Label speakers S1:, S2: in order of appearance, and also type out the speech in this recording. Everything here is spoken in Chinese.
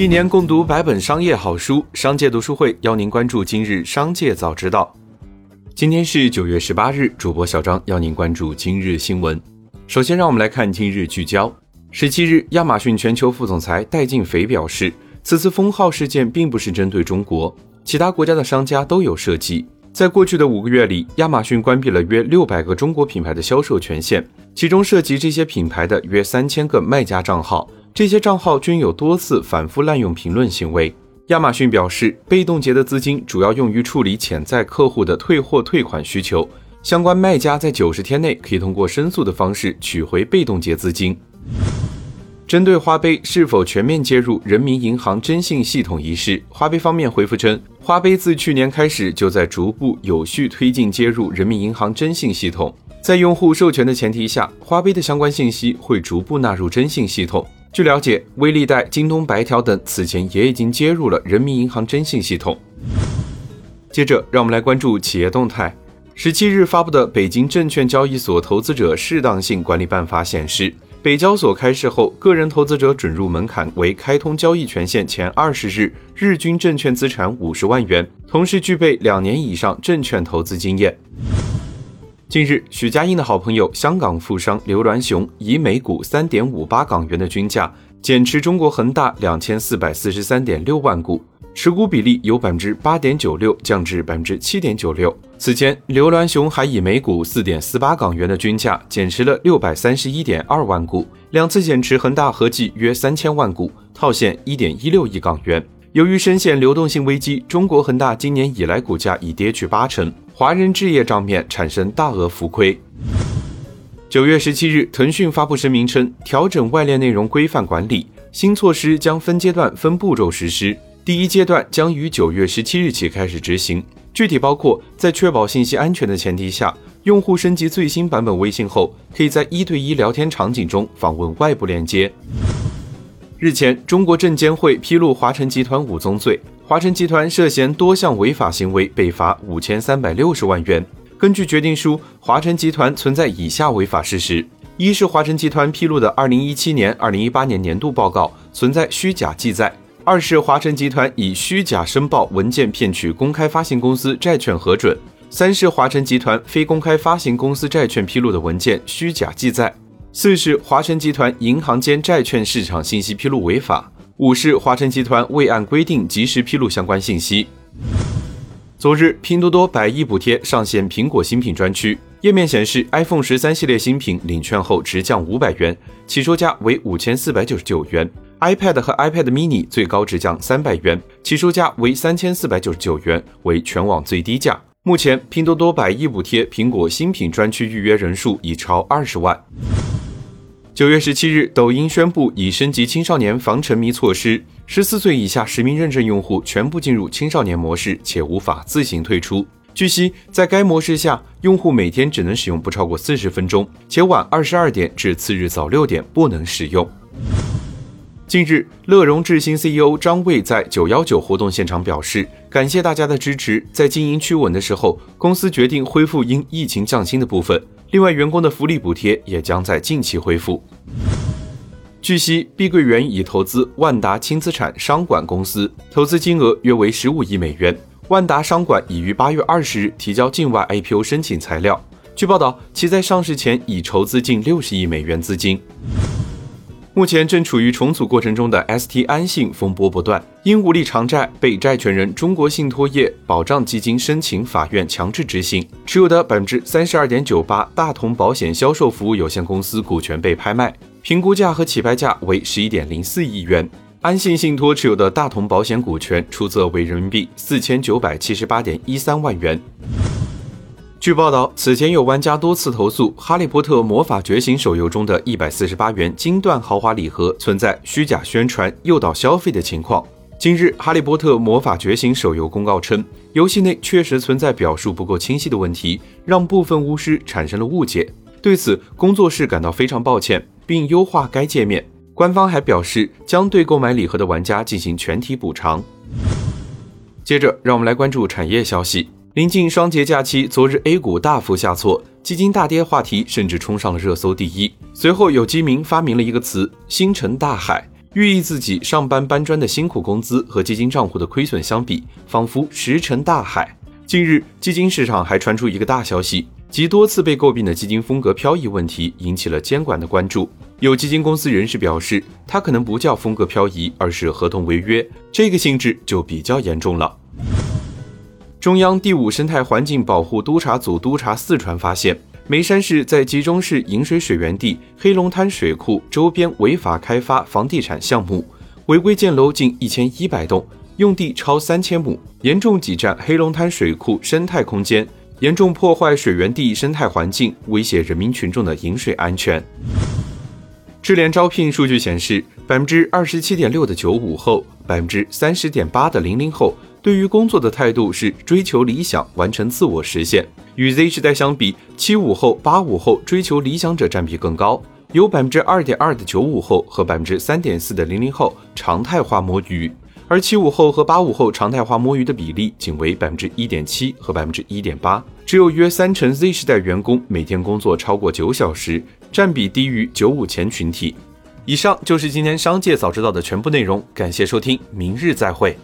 S1: 一年共读百本商业好书，商界读书会邀您关注今日商界早知道。今天是九月十八日，主播小张邀您关注今日新闻。首先，让我们来看今日聚焦。十七日，亚马逊全球副总裁戴劲斐表示，此次封号事件并不是针对中国，其他国家的商家都有涉及。在过去的五个月里，亚马逊关闭了约六百个中国品牌的销售权限，其中涉及这些品牌的约三千个卖家账号。这些账号均有多次反复滥用评论行为。亚马逊表示，被冻结的资金主要用于处理潜在客户的退货退款需求，相关卖家在九十天内可以通过申诉的方式取回被冻结资金。针对花呗是否全面接入人民银行征信系统一事，花呗方面回复称，花呗自去年开始就在逐步有序推进接入人民银行征信系统，在用户授权的前提下，花呗的相关信息会逐步纳入征信系统。据了解，微粒贷、京东白条等此前也已经接入了人民银行征信系统。接着，让我们来关注企业动态。十七日发布的《北京证券交易所投资者适当性管理办法》显示。北交所开市后，个人投资者准入门槛为开通交易权限前二十日日均证券资产五十万元，同时具备两年以上证券投资经验。近日，许家印的好朋友香港富商刘銮雄以每股三点五八港元的均价减持中国恒大两千四百四十三点六万股。持股比例由百分之八点九六降至百分之七点九六。此前，刘銮雄还以每股四点四八港元的均价减持了六百三十一点二万股，两次减持恒大合计约三千万股，套现一点一六亿港元。由于深陷流动性危机，中国恒大今年以来股价已跌去八成，华人置业账面产生大额浮亏。九月十七日，腾讯发布声明称，调整外链内容规范管理，新措施将分阶段、分步骤实施。第一阶段将于九月十七日起开始执行，具体包括在确保信息安全的前提下，用户升级最新版本微信后，可以在一对一聊天场景中访问外部链接。日前，中国证监会披露华晨集团五宗罪，华晨集团涉嫌多项违法行为，被罚五千三百六十万元。根据决定书，华晨集团存在以下违法事实：一是华晨集团披露的二零一七年、二零一八年年度报告存在虚假记载。二是华晨集团以虚假申报文件骗取公开发行公司债券核准；三是华晨集团非公开发行公司债券披露的文件虚假记载；四是华晨集团银行间债券市场信息披露违法；五是华晨集团未按规定及时披露相关信息。昨日，拼多多百亿补贴上线苹果新品专区，页面显示 iPhone 十三系列新品领券后直降五百元，起售价为五千四百九十九元。iPad 和 iPad mini 最高直降三百元，起售价为三千四百九十九元，为全网最低价。目前，拼多多百亿补贴苹果新品专区预约人数已超二十万。九月十七日，抖音宣布已升级青少年防沉迷措施，十四岁以下实名认证用户全部进入青少年模式，且无法自行退出。据悉，在该模式下，用户每天只能使用不超过四十分钟，且晚二十二点至次日早六点不能使用。近日，乐融智新 CEO 张卫在九幺九活动现场表示，感谢大家的支持。在经营趋稳的时候，公司决定恢复因疫情降薪的部分。另外，员工的福利补贴也将在近期恢复。据悉，碧桂园已投资万达轻资产商管公司，投资金额约为十五亿美元。万达商管已于八月二十日提交境外 IPO 申请材料。据报道，其在上市前已筹资近六十亿美元资金。目前正处于重组过程中的 ST 安信风波不断，因无力偿债被债权人中国信托业保障基金申请法院强制执行，持有的百分之三十二点九八大同保险销售服务有限公司股权被拍卖，评估价和起拍价为十一点零四亿元。安信信托持有的大同保险股权出则为人民币四千九百七十八点一三万元。据报道，此前有玩家多次投诉《哈利波特魔法觉醒》手游中的一百四十八元金钻豪华礼盒存在虚假宣传、诱导消费的情况。今日，《哈利波特魔法觉醒》手游公告称，游戏内确实存在表述不够清晰的问题，让部分巫师产生了误解。对此，工作室感到非常抱歉，并优化该界面。官方还表示，将对购买礼盒的玩家进行全体补偿。接着，让我们来关注产业消息。临近双节假期，昨日 A 股大幅下挫，基金大跌话题甚至冲上了热搜第一。随后有基民发明了一个词“星辰大海”，寓意自己上班搬砖的辛苦工资和基金账户的亏损相比，仿佛石沉大海。近日，基金市场还传出一个大消息，即多次被诟病的基金风格漂移问题引起了监管的关注。有基金公司人士表示，它可能不叫风格漂移，而是合同违约，这个性质就比较严重了。中央第五生态环境保护督察组督查四川发现，眉山市在集中式引水水源地黑龙滩水库周边违法开发房地产项目，违规建楼近一千一百栋，用地超三千亩，严重挤占黑龙滩水库生态空间，严重破坏水源地生态环境，威胁人民群众的饮水安全。智联招聘数据显示，百分之二十七点六的九五后，百分之三十点八的零零后，对于工作的态度是追求理想，完成自我实现。与 Z 时代相比，七五后、八五后追求理想者占比更高，有百分之二点二的九五后和百分之三点四的零零后常态化摸鱼，而七五后和八五后常态化摸鱼的比例仅为百分之一点七和百分之一点八，只有约三成 Z 时代员工每天工作超过九小时。占比低于九五前群体。以上就是今天商界早知道的全部内容，感谢收听，明日再会。